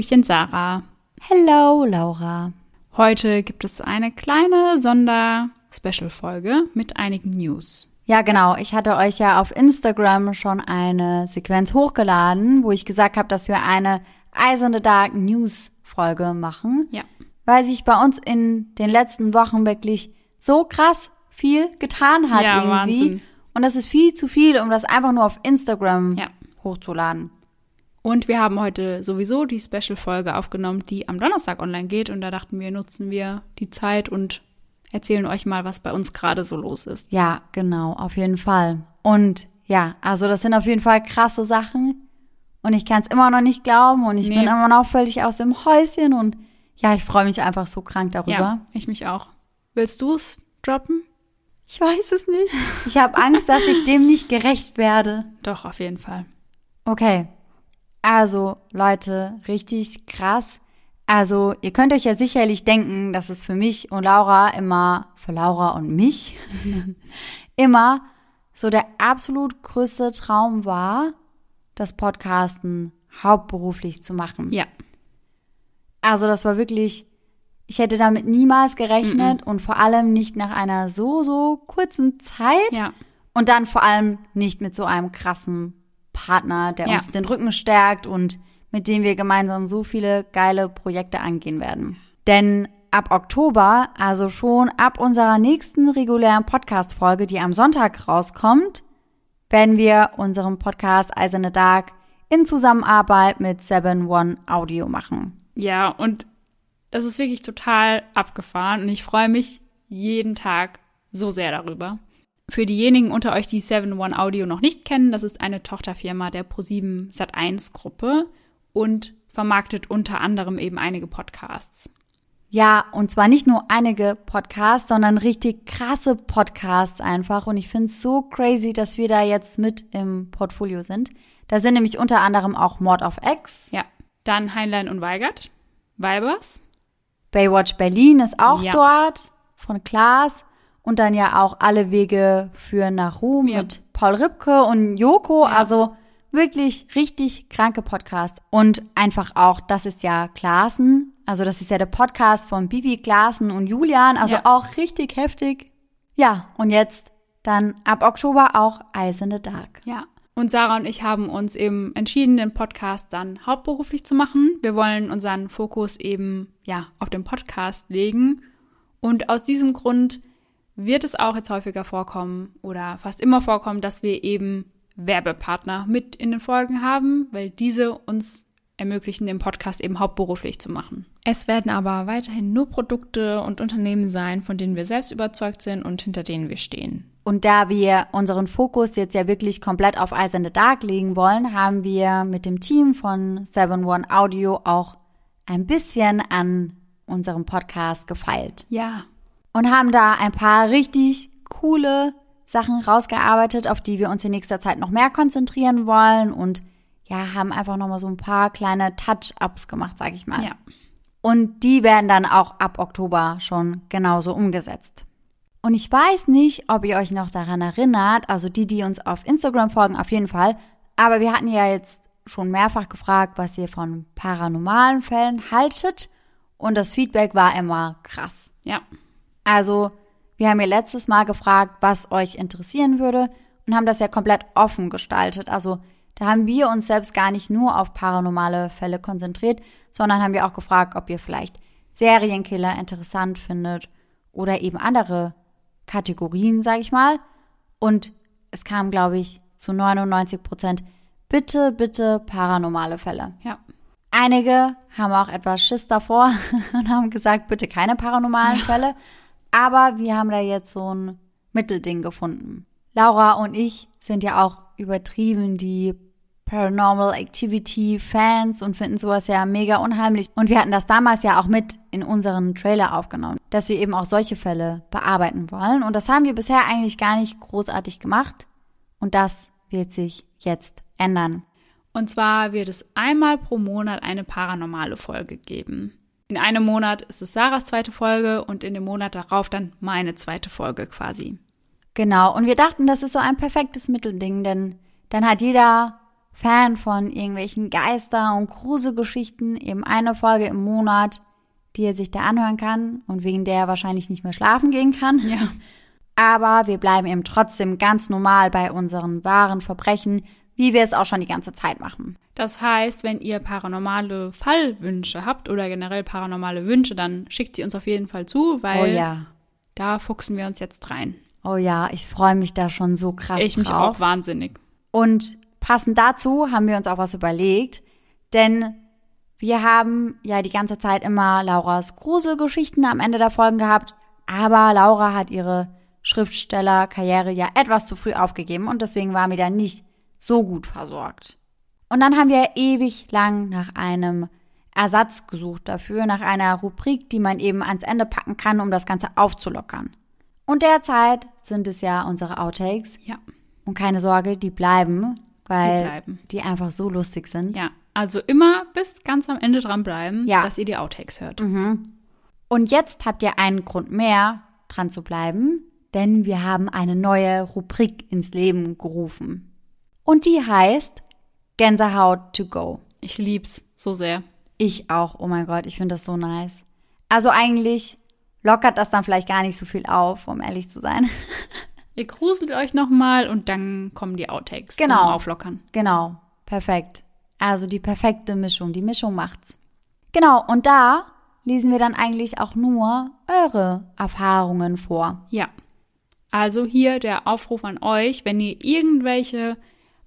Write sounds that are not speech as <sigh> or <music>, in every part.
Hallöchen Sarah. Hello Laura. Heute gibt es eine kleine Sonder-Special-Folge mit einigen News. Ja, genau. Ich hatte euch ja auf Instagram schon eine Sequenz hochgeladen, wo ich gesagt habe, dass wir eine Eiserne Dark News Folge machen. Ja. Weil sich bei uns in den letzten Wochen wirklich so krass viel getan hat Ja, irgendwie. Wahnsinn. Und das ist viel zu viel, um das einfach nur auf Instagram Ja. hochzuladen. Und wir haben heute sowieso die Special-Folge aufgenommen, die am Donnerstag online geht. Und da dachten wir, nutzen wir die Zeit und erzählen euch mal, was bei uns gerade so los ist. Ja, genau, auf jeden Fall. Und ja, also das sind auf jeden Fall krasse Sachen. Und ich kann es immer noch nicht glauben und ich Nee. bin immer noch völlig aus dem Häuschen und ja, ich freue mich einfach so krank darüber. Ja, ich mich auch. Willst du es droppen? Ich weiß es nicht. Ich habe Angst, dass ich dem nicht gerecht werde. Doch, auf jeden Fall. Okay. Also, Leute, richtig krass. Also, ihr könnt euch ja sicherlich denken, dass es für mich und Laura immer, für Laura und mich, <laughs> immer so der absolut größte Traum war, das Podcasten hauptberuflich zu machen. Ja. Also, das war wirklich, ich hätte damit niemals gerechnet und vor allem nicht nach einer so, so kurzen Zeit. Ja. Und dann vor allem nicht mit so einem krassen Partner, der Ja. uns den Rücken stärkt und mit dem wir gemeinsam so viele geile Projekte angehen werden. Denn ab Oktober, also schon ab unserer nächsten regulären Podcast-Folge, die am Sonntag rauskommt, werden wir unseren Podcast Eiserne Dark in Zusammenarbeit mit 7 One Audio machen. Ja, und es ist wirklich total abgefahren und ich freue mich jeden Tag so sehr darüber. Für diejenigen unter euch, die 7 One Audio noch nicht kennen, das ist eine Tochterfirma der Pro7 Sat1 Gruppe und vermarktet unter anderem eben einige Podcasts. Ja, und zwar nicht nur einige Podcasts, sondern richtig krasse Podcasts einfach. Und ich finde es so crazy, dass wir da jetzt mit im Portfolio sind. Da sind nämlich unter anderem auch Mord of X, Ja, dann Heinlein und Weigert, Weibers, Baywatch Berlin ist auch Ja. dort von Klaas. Und dann ja auch Alle Wege führen nach Ruhm Ja. mit Paul Ripke und Joko. Ja. Also wirklich richtig kranke Podcast. Und einfach auch, das ist ja Klaassen. Also das ist ja der Podcast von Bibi Klaassen und Julian. Also Ja. auch richtig heftig. Ja, und jetzt dann ab Oktober auch Eisende Dark. Ja. Und Sarah und ich haben uns eben entschieden, den Podcast dann hauptberuflich zu machen. Wir wollen unseren Fokus eben, ja, auf den Podcast legen. Und aus diesem Grund wird es auch jetzt häufiger vorkommen oder fast immer vorkommen, dass wir eben Werbepartner mit in den Folgen haben, weil diese uns ermöglichen, den Podcast eben hauptberuflich zu machen. Es werden aber weiterhin nur Produkte und Unternehmen sein, von denen wir selbst überzeugt sind und hinter denen wir stehen. Und da wir unseren Fokus jetzt ja wirklich komplett auf Eisende Dark legen wollen, haben wir mit dem Team von 7 One Audio auch ein bisschen an unserem Podcast gefeilt. Ja, Und haben da ein paar richtig coole Sachen rausgearbeitet, auf die wir uns in nächster Zeit noch mehr konzentrieren wollen und ja, haben einfach nochmal so ein paar kleine Touch-Ups gemacht, sag ich mal. ja. Und die werden dann auch ab Oktober schon genauso umgesetzt. Und ich weiß nicht, ob ihr euch noch daran erinnert, also die, die uns auf Instagram folgen, auf jeden Fall. Aber wir hatten ja jetzt schon mehrfach gefragt, was ihr von paranormalen Fällen haltet. Und das Feedback war immer krass. Ja, Also, wir haben ja letztes Mal gefragt, was euch interessieren würde und haben das ja komplett offen gestaltet. Also, da haben wir uns selbst gar nicht nur auf paranormale Fälle konzentriert, sondern haben wir auch gefragt, ob ihr vielleicht Serienkiller interessant findet oder eben andere Kategorien, sag ich mal. Und es kam, glaube ich, zu 99 Prozent bitte, bitte paranormale Fälle. ja. Einige haben auch etwas Schiss davor <laughs> und haben gesagt, bitte keine paranormalen Fälle. Aber wir haben da jetzt so ein Mittelding gefunden. Laura und ich sind ja auch übertrieben die Paranormal Activity Fans und finden sowas ja mega unheimlich. Und wir hatten das damals ja auch mit in unseren Trailer aufgenommen, dass wir eben auch solche Fälle bearbeiten wollen. Und das haben wir bisher eigentlich gar nicht großartig gemacht. Und das wird sich jetzt ändern. Und zwar wird es einmal pro Monat eine paranormale Folge geben. In einem Monat ist es Sarahs zweite Folge und in dem Monat darauf dann meine zweite Folge quasi. Genau, und wir dachten, das ist so ein perfektes Mittelding, denn dann hat jeder Fan von irgendwelchen Geister- und Gruselgeschichten, eben eine Folge im Monat, die er sich da anhören kann und wegen der er wahrscheinlich nicht mehr schlafen gehen kann. Ja. Aber wir bleiben eben trotzdem ganz normal bei unseren wahren Verbrechen, wie wir es auch schon die ganze Zeit machen. Das heißt, wenn ihr paranormale Fallwünsche habt oder generell paranormale Wünsche, dann schickt sie uns auf jeden Fall zu, weil Oh ja. da fuchsen wir uns jetzt rein. Oh ja, ich freue mich da schon so krass Ich mich drauf. auch wahnsinnig. Und passend dazu haben wir uns auch was überlegt, denn wir haben ja die ganze Zeit immer Lauras Gruselgeschichten am Ende der Folgen gehabt, aber Laura hat ihre Schriftstellerkarriere ja etwas zu früh aufgegeben und deswegen waren wir da nicht so gut versorgt. Und dann haben wir ewig lang nach einem Ersatz gesucht dafür, nach einer Rubrik, die man eben ans Ende packen kann, um das Ganze aufzulockern. Und derzeit sind es ja unsere Outtakes. Ja. Und keine Sorge, die bleiben, weil Die bleiben. die einfach so lustig sind. Ja. Also immer bis ganz am Ende dranbleiben, Ja. dass ihr die Outtakes hört. Und jetzt habt ihr einen Grund mehr, dran zu bleiben, denn wir haben eine neue Rubrik ins Leben gerufen. Und die heißt Gänsehaut to go. Ich lieb's so sehr. Ich auch, oh mein Gott, ich finde das so nice. Also eigentlich lockert das dann vielleicht gar nicht so viel auf, um ehrlich zu sein. <laughs> Ihr gruselt euch nochmal und dann kommen die Outtakes Genau. zum Auflockern. Genau, perfekt. Also die perfekte Mischung, die Mischung macht's. Genau, und da lesen wir dann eigentlich auch nur eure Erfahrungen vor. Ja. Also hier der Aufruf an euch, wenn ihr irgendwelche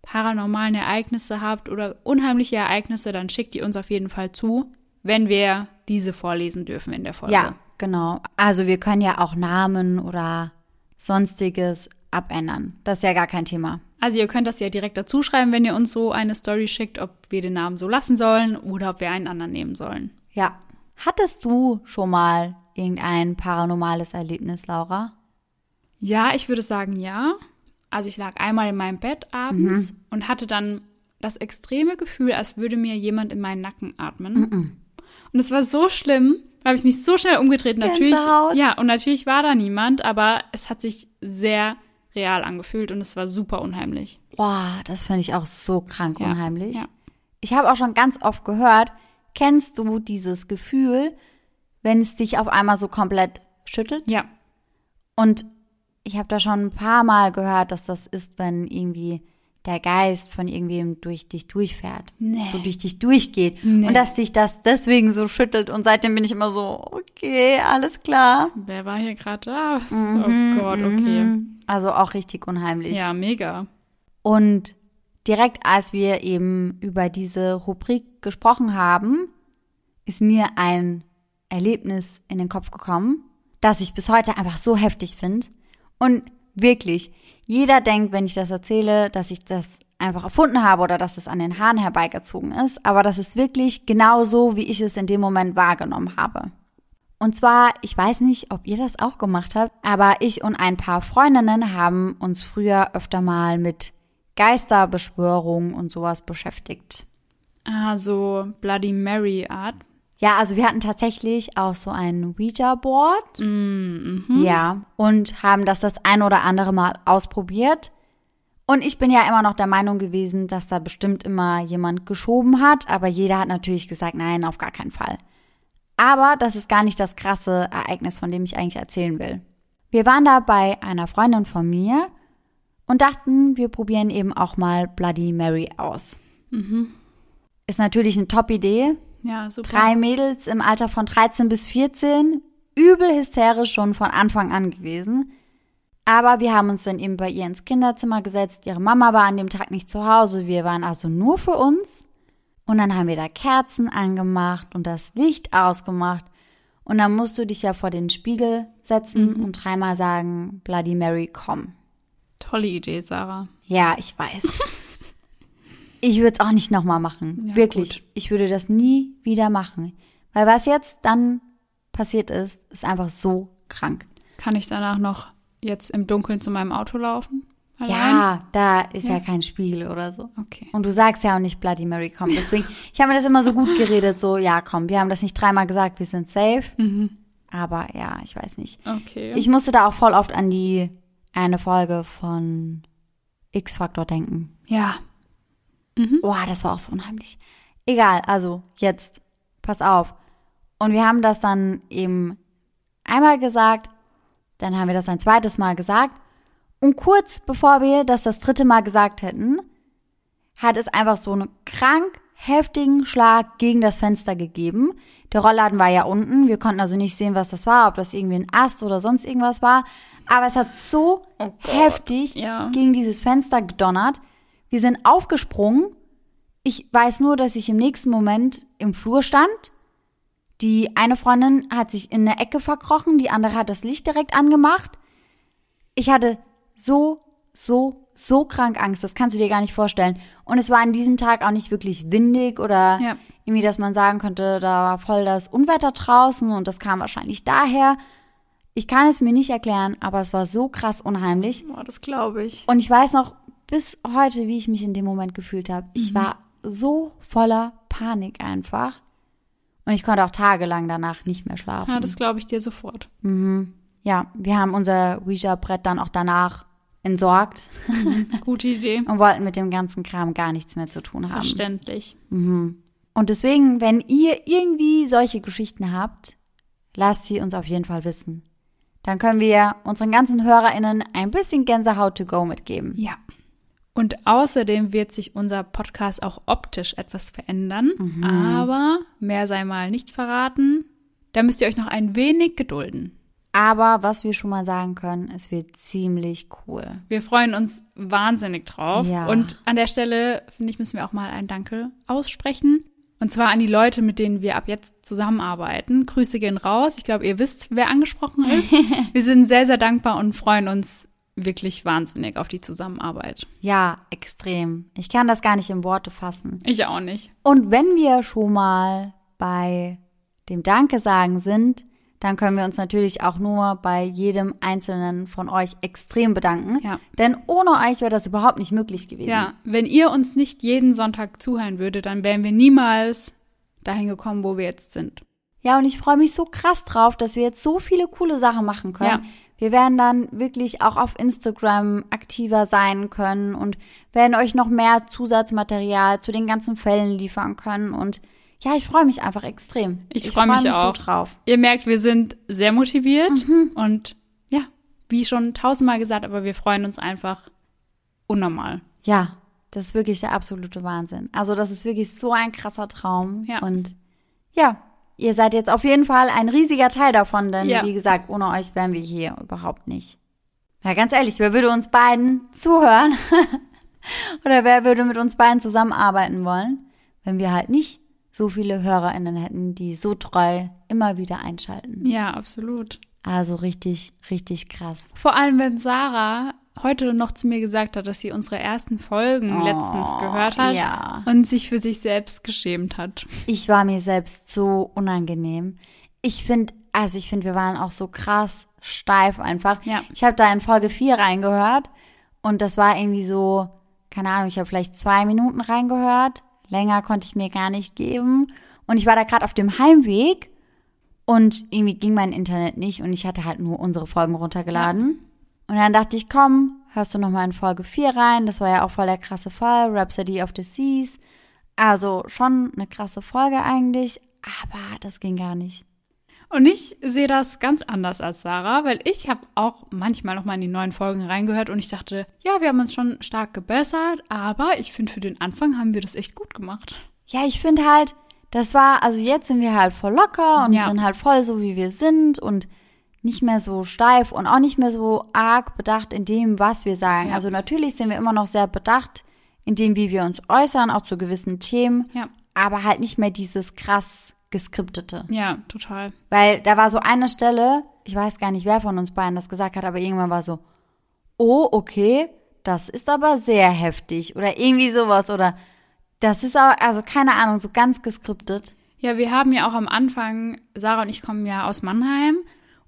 paranormalen Ereignisse habt oder unheimliche Ereignisse, dann schickt ihr uns auf jeden Fall zu, wenn wir diese vorlesen dürfen in der Folge. Ja, genau. Also wir können ja auch Namen oder sonstiges abändern. Das ist ja gar kein Thema. Also ihr könnt das ja direkt dazu schreiben, wenn ihr uns so eine Story schickt, ob wir den Namen so lassen sollen oder ob wir einen anderen nehmen sollen. Ja. Hattest du schon mal irgendein paranormales Erlebnis, Laura? Ja, ich würde sagen ja. Also ich lag einmal in meinem Bett abends und hatte dann das extreme Gefühl, als würde mir jemand in meinen Nacken atmen. Und es war so schlimm, da habe ich mich so schnell umgedreht. Natürlich, ja, und natürlich war da niemand, aber es hat sich sehr real angefühlt und es war super unheimlich. Boah, das finde ich auch so krank Ja, unheimlich. ja. Ich habe auch schon ganz oft gehört, kennst du dieses Gefühl, wenn es dich auf einmal so komplett schüttelt? Ja, Und ich habe da schon ein paar Mal gehört, dass das ist, wenn irgendwie der Geist von irgendwem durch dich durchfährt. Nee. So durch dich durchgeht. Nee. Und dass dich das deswegen so schüttelt. Und seitdem bin ich immer so, okay, alles klar. wer war hier gerade da? Mhm, oh Gott, okay. Also auch richtig unheimlich. Ja, mega. Und direkt als wir eben über diese Rubrik gesprochen haben, ist mir ein Erlebnis in den Kopf gekommen, das ich bis heute einfach so heftig finde. Und wirklich, jeder denkt, wenn ich das erzähle, dass ich das einfach erfunden habe oder dass es an den Haaren herbeigezogen ist. Aber das ist wirklich genau so, wie ich es in dem Moment wahrgenommen habe. Und zwar, ich weiß nicht, ob ihr das auch gemacht habt, aber ich und ein paar Freundinnen haben uns früher öfter mal mit Geisterbeschwörungen und sowas beschäftigt. Ah, so Bloody Mary Art. Ja, also wir hatten tatsächlich auch so ein Ouija-Board. Ja, und haben das das ein oder andere Mal ausprobiert. Und ich bin ja immer noch der Meinung gewesen, dass da bestimmt immer jemand geschoben hat, aber jeder hat natürlich gesagt, nein, auf gar keinen Fall. Aber das ist gar nicht das krasse Ereignis, von dem ich eigentlich erzählen will. Wir waren da bei einer Freundin von mir und dachten, wir probieren eben auch mal Bloody Mary aus. Ist natürlich eine Top-Idee, Ja, super. Drei Mädels im Alter von 13 bis 14, übel hysterisch schon von Anfang an gewesen. Aber wir haben uns dann eben bei ihr ins Kinderzimmer gesetzt. Ihre Mama war an dem Tag nicht zu Hause. Wir waren also nur für uns. Und dann haben wir da Kerzen angemacht und das Licht ausgemacht. Und dann musst du dich ja vor den Spiegel setzen und dreimal sagen, Bloody Mary, komm. Tolle Idee, Sarah. Ja, ich weiß. <laughs> ich würde es auch nicht nochmal machen. Ja, Wirklich. gut. Ich würde das nie wieder machen. Weil was jetzt dann passiert ist, ist einfach so krank. Kann ich danach noch jetzt im Dunkeln zu meinem Auto laufen? Allein? Ja, da ist ja. Ja. kein Spiegel oder so. Okay. Und du sagst ja auch nicht Bloody Mary, komm. Deswegen, <laughs> ich habe mir das immer so gut geredet, so, ja, komm, wir haben das nicht dreimal gesagt, wir sind safe. Aber ja, ich weiß nicht. Okay. Ich musste da auch voll oft an die eine Folge von X-Factor denken. ja. Boah, das war auch so unheimlich. Egal, also jetzt, pass auf. Und wir haben das dann eben einmal gesagt, dann haben wir das ein zweites Mal gesagt. Und kurz bevor wir das das dritte Mal gesagt hätten, hat es einfach so einen krank heftigen Schlag gegen das Fenster gegeben. Der Rollladen war ja unten. Wir konnten also nicht sehen, was das war, ob das irgendwie ein Ast oder sonst irgendwas war. Aber es hat so Oh heftig ja. gegen dieses Fenster gedonnert. Wir sind aufgesprungen. Ich weiß nur, dass ich im nächsten Moment im Flur stand. Die eine Freundin hat sich in eine Ecke verkrochen, die andere hat das Licht direkt angemacht. Ich hatte so, so, so krank Angst. Das kannst du dir gar nicht vorstellen. Und es war an diesem Tag auch nicht wirklich windig oder Ja. irgendwie, dass man sagen könnte, da war voll das Unwetter draußen und das kam wahrscheinlich daher. Ich kann es mir nicht erklären, aber es war so krass unheimlich. Boah, das glaube ich. Und ich weiß noch bis heute, wie ich mich in dem Moment gefühlt habe. Ich war so voller Panik einfach. Und ich konnte auch tagelang danach nicht mehr schlafen. Ja, das glaube ich dir sofort. Ja, wir haben unser Ouija-Brett dann auch danach entsorgt <laughs> Gute Idee. und wollten mit dem ganzen Kram gar nichts mehr zu tun haben. Verständlich. Und deswegen, wenn ihr irgendwie solche Geschichten habt, lasst sie uns auf jeden Fall wissen. Dann können wir unseren ganzen HörerInnen ein bisschen Gänsehaut to go mitgeben. Ja. Und außerdem wird sich unser Podcast auch optisch etwas verändern. Aber mehr sei mal nicht verraten. Da müsst ihr euch noch ein wenig gedulden. Aber was wir schon mal sagen können, es wird ziemlich cool. Wir freuen uns wahnsinnig drauf. Ja. Und an der Stelle, finde ich, müssen wir auch mal ein Danke aussprechen. Und zwar an die Leute, mit denen wir ab jetzt zusammenarbeiten. Grüße gehen raus. Ich glaube, ihr wisst, wer angesprochen ist. <laughs> wir sind sehr, sehr dankbar und freuen uns wirklich wahnsinnig auf die Zusammenarbeit. Ja, extrem. Ich kann das gar nicht in Worte fassen. Ich auch nicht. Und wenn wir schon mal bei dem Danke sagen sind, dann können wir uns natürlich auch nur bei jedem einzelnen von euch extrem bedanken. Ja. Denn ohne euch wäre das überhaupt nicht möglich gewesen. Ja, wenn ihr uns nicht jeden Sonntag zuhören würdet, dann wären wir niemals dahin gekommen, wo wir jetzt sind. Ja, und ich freue mich so krass drauf, dass wir jetzt so viele coole Sachen machen können. Ja. Wir werden dann wirklich auch auf Instagram aktiver sein können und werden euch noch mehr Zusatzmaterial zu den ganzen Fällen liefern können. Und ja, ich freue mich einfach extrem. Ich freu mich auch. so drauf. Ihr merkt, wir sind sehr motiviert und ja, wie schon tausendmal gesagt, aber wir freuen uns einfach unnormal. Ja, das ist wirklich der absolute Wahnsinn. Also das ist wirklich so ein krasser Traum. Ja. Und ja, ihr seid jetzt auf jeden Fall ein riesiger Teil davon, denn Ja. wie gesagt, ohne euch wären wir hier überhaupt nicht. Ja, ganz ehrlich, wer würde uns beiden zuhören? <laughs> Oder wer würde mit uns beiden zusammenarbeiten wollen, wenn wir halt nicht so viele HörerInnen hätten, die so treu immer wieder einschalten. Ja, absolut. Also richtig, richtig krass. Vor allem, wenn Sarah heute noch zu mir gesagt hat, dass sie unsere ersten Folgen letztens gehört hat Oh, ja. und sich für sich selbst geschämt hat. Ich war mir selbst so unangenehm. Ich finde, also ich finde, wir waren auch so krass steif einfach. Ja. Ich habe da in Folge 4 reingehört und das war irgendwie so, keine Ahnung, ich habe vielleicht zwei Minuten reingehört. Länger konnte ich mir gar nicht geben. Und ich war da gerade auf dem Heimweg und irgendwie ging mein Internet nicht und ich hatte halt nur unsere Folgen runtergeladen. Und dann dachte ich, komm, hörst du noch mal in Folge 4 rein. Das war ja auch voll der krasse Fall. Rhapsody of the Seas. Also schon eine krasse Folge eigentlich, aber das ging gar nicht. Und ich sehe das ganz anders als Sarah, weil ich habe auch manchmal noch mal in die neuen Folgen reingehört und ich dachte, ja, wir haben uns schon stark gebessert, aber ich finde, für den Anfang haben wir das echt gut gemacht. Ja, ich finde halt, das war, also jetzt sind wir halt voll locker und Ja. sind halt voll so, wie wir sind und nicht mehr so steif und auch nicht mehr so arg bedacht in dem, was wir sagen. Ja. Also natürlich sind wir immer noch sehr bedacht in dem, wie wir uns äußern, auch zu gewissen Themen, Ja. aber halt nicht mehr dieses krass geskriptete. Ja, total. Weil da war so eine Stelle, ich weiß gar nicht, wer von uns beiden das gesagt hat, aber irgendwann war so, oh, okay, das ist aber sehr heftig oder irgendwie sowas oder das ist auch, also keine Ahnung, so ganz geskriptet. Ja, wir haben ja auch am Anfang, Sarah und ich kommen ja aus Mannheim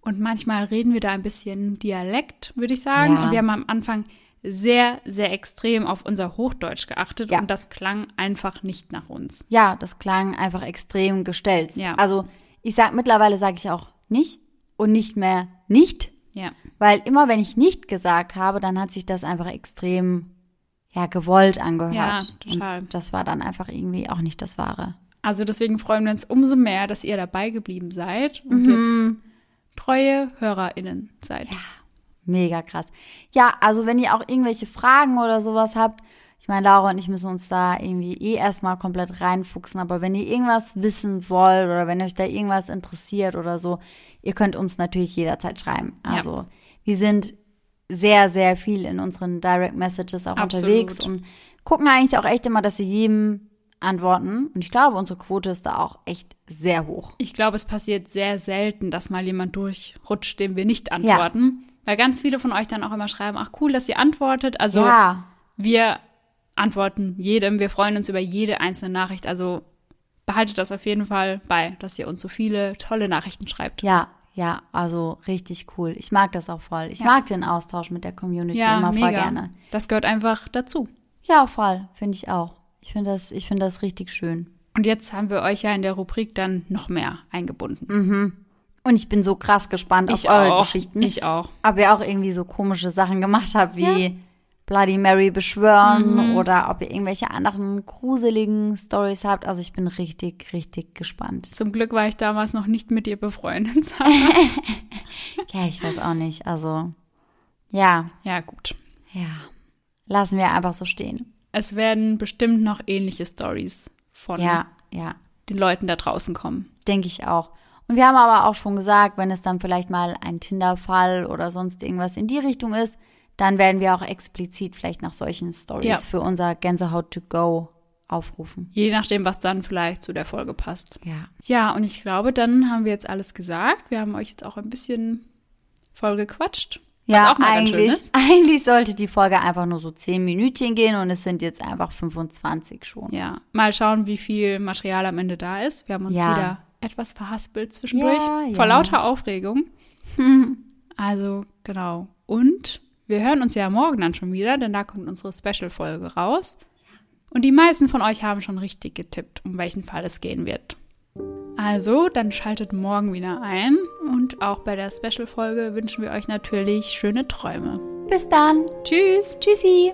und manchmal reden wir da ein bisschen Dialekt, würde ich sagen. Ja. Und wir haben am Anfang sehr, sehr extrem auf unser Hochdeutsch geachtet Ja. und das klang einfach nicht nach uns. Ja, das klang einfach extrem gestellt. Ja. Also ich sag mittlerweile sage ich auch nicht und nicht mehr nicht, Ja. weil immer wenn ich nicht gesagt habe, dann hat sich das einfach extrem ja, gewollt angehört. Ja, total. Und das war dann einfach irgendwie auch nicht das Wahre. Also deswegen freuen wir uns umso mehr, dass ihr dabei geblieben seid und Mhm. jetzt treue HörerInnen seid. Mega krass. Ja, also wenn ihr auch irgendwelche Fragen oder sowas habt, ich meine, Laura und ich müssen uns da irgendwie eh erstmal komplett reinfuchsen, aber wenn ihr irgendwas wissen wollt oder wenn euch da irgendwas interessiert oder so, ihr könnt uns natürlich jederzeit schreiben. Ja. Also wir sind sehr, sehr viel in unseren Direct Messages auch Absolut. unterwegs und gucken eigentlich auch echt immer, dass wir jedem antworten. Und ich glaube, unsere Quote ist da auch echt sehr hoch. Ich glaube, es passiert sehr selten, dass mal jemand durchrutscht, dem wir nicht antworten. Weil ganz viele von euch dann auch immer schreiben, ach cool, dass ihr antwortet. Also ja, wir antworten jedem. Wir freuen uns über jede einzelne Nachricht. Also behaltet das auf jeden Fall bei, dass ihr uns so viele tolle Nachrichten schreibt. Ja, ja, also richtig cool. Ich mag das auch voll. Ich Ja. mag den Austausch mit der Community immer voll gerne. Das gehört einfach dazu. Ja, voll, finde ich auch. Ich finde das, ich finde das richtig schön. Und jetzt haben wir euch ja in der Rubrik dann noch mehr eingebunden. Und ich bin so krass gespannt ich auf eure auch. Geschichten. Ich auch. Ob ihr auch irgendwie so komische Sachen gemacht habt, wie Bloody Mary beschwören Mhm. oder ob ihr irgendwelche anderen gruseligen Stories habt. Also ich bin richtig, richtig gespannt. Zum Glück war ich damals noch nicht mit ihr befreundet. <laughs> Ja, ich weiß auch nicht. Also, ja, ja, gut. ja. Lassen wir einfach so stehen. Es werden bestimmt noch ähnliche Stories von Ja, ja. den Leuten da draußen kommen. Denke ich auch. Und wir haben aber auch schon gesagt, wenn es dann vielleicht mal ein Tinder-Fall oder sonst irgendwas in die Richtung ist, dann werden wir auch explizit vielleicht nach solchen Stories Ja. für unser Gänsehaut to go aufrufen. Je nachdem, was dann vielleicht zu der Folge passt. Ja. Ja, und ich glaube, dann haben wir jetzt alles gesagt. Wir haben euch jetzt auch ein bisschen voll gequatscht. Ja, ganz schön eigentlich, ist. <laughs> eigentlich sollte die Folge einfach nur so 10 Minütchen gehen und es sind jetzt einfach 25 schon. Ja, mal schauen, wie viel Material am Ende da ist. Wir haben uns Ja. wieder etwas verhaspelt zwischendurch. Ja, ja. Vor lauter Aufregung. <laughs> also, genau. Und wir hören uns ja morgen dann schon wieder, denn da kommt unsere Special-Folge raus. Und die meisten von euch haben schon richtig getippt, um welchen Fall es gehen wird. Also, dann schaltet morgen wieder ein. Und auch bei der Special-Folge wünschen wir euch natürlich schöne Träume. Bis dann. Tschüss! Tschüssi.